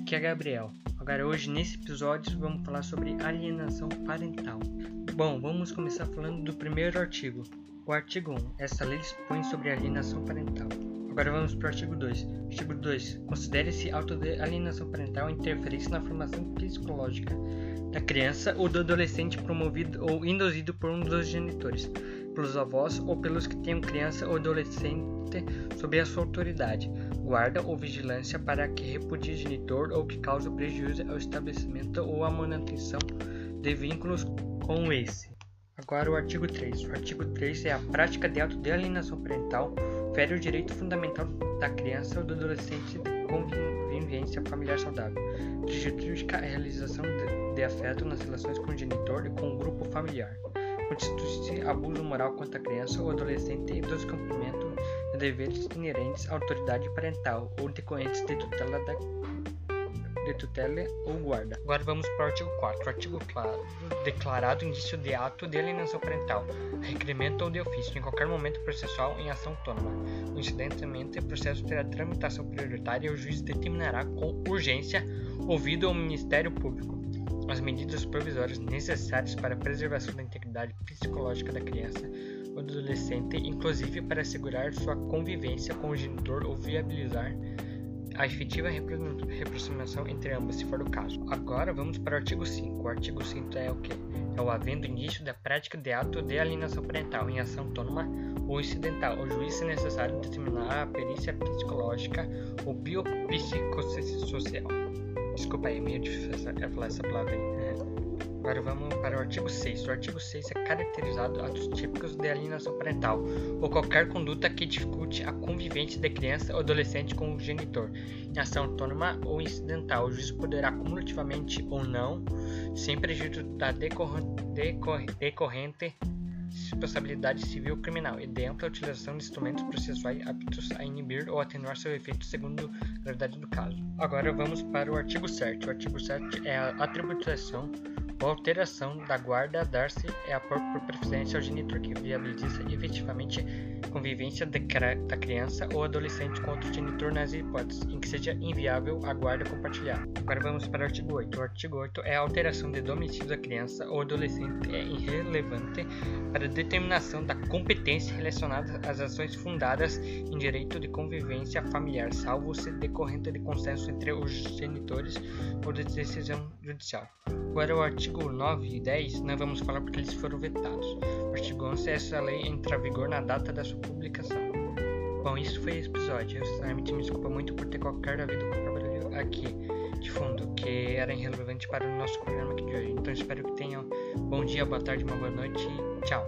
aqui é Gabriel. Agora hoje nesse episódio vamos falar sobre alienação parental. Bom, vamos começar falando do primeiro artigo. O artigo 1. Essa lei dispõe sobre alienação parental. Agora vamos para o artigo 2. Artigo 2. Considere-se auto de alienação parental interferência na formação psicológica da criança ou do adolescente promovido ou induzido por um dos genitores, pelos avós ou pelos que tenham criança ou adolescente sob a sua autoridade, guarda ou vigilância para que repudie genitor ou que cause prejuízo ao estabelecimento ou à manutenção de vínculos com esse. Agora o artigo 3. O artigo 3 é a prática de ato de alienação parental, fere o direito fundamental da criança ou do adolescente de convivência familiar saudável, prejudica a realização de, de afeto nas relações com o genitor e com o grupo familiar, constitui-se abuso moral contra a criança ou adolescente e descumprimento deveres inerentes à autoridade parental ou decorrentes de tutela, da, de tutela ou guarda. Agora vamos para o artigo 4. O artigo claro, declarado indício de ato de alienação parental, requerimento ou de ofício, em qualquer momento processual em ação autônoma. Coincidentemente, o processo terá tramitação prioritária e o juiz determinará com urgência, ouvido ao Ministério Público, as medidas provisórias necessárias para a preservação da integridade psicológica da criança ou do adolescente, inclusive para assegurar sua convivência com o genitor ou viabilizar a efetiva reaproximação entre ambos, se for o caso. Agora vamos para o artigo 5. O artigo 5 é o que? É o havendo início da prática de ato de alienação parental em ação autônoma ou incidental. O juiz, se necessário, determinar a perícia psicológica ou biopsicossocial. Desculpa aí, é meio difícil falar essa palavra aí. Agora vamos para o artigo 6. O artigo 6 é caracterizado atos típicos de alienação parental ou qualquer conduta que dificulte a convivência da criança ou adolescente com o genitor, em ação autônoma ou incidental. O juiz poderá cumulativamente ou não, sem prejuízo da decorrente responsabilidade civil ou criminal, e dentro a utilização de instrumentos processuais aptos a inibir ou atenuar seu efeito segundo a gravidade do caso. Agora vamos para o artigo 7. O artigo 7 é a atribuição ou alteração da guarda a dar-se é a por preferência ao genitor que viabiliza efetivamente a convivência da criança ou adolescente com outro genitor nas hipóteses em que seja inviável a guarda compartilhada. Agora vamos para o artigo 8. O artigo 8 é a alteração de domicílio da criança ou adolescente é irrelevante para a determinação da competência relacionada às ações fundadas em direito de convivência familiar, salvo se decorrente de consenso entre os genitores ou de decisão judicial. Agora o artigo 9 e 10 não vamos falar porque eles foram vetados. O artigo 11 essa lei entra em vigor na data da sua publicação. Bom, isso foi esse episódio. Eu sinceramente me desculpa muito por ter qualquer havido com aqui de fundo, que era irrelevante para o nosso programa aqui de hoje. Então espero que tenham bom dia, boa tarde, uma boa noite e tchau.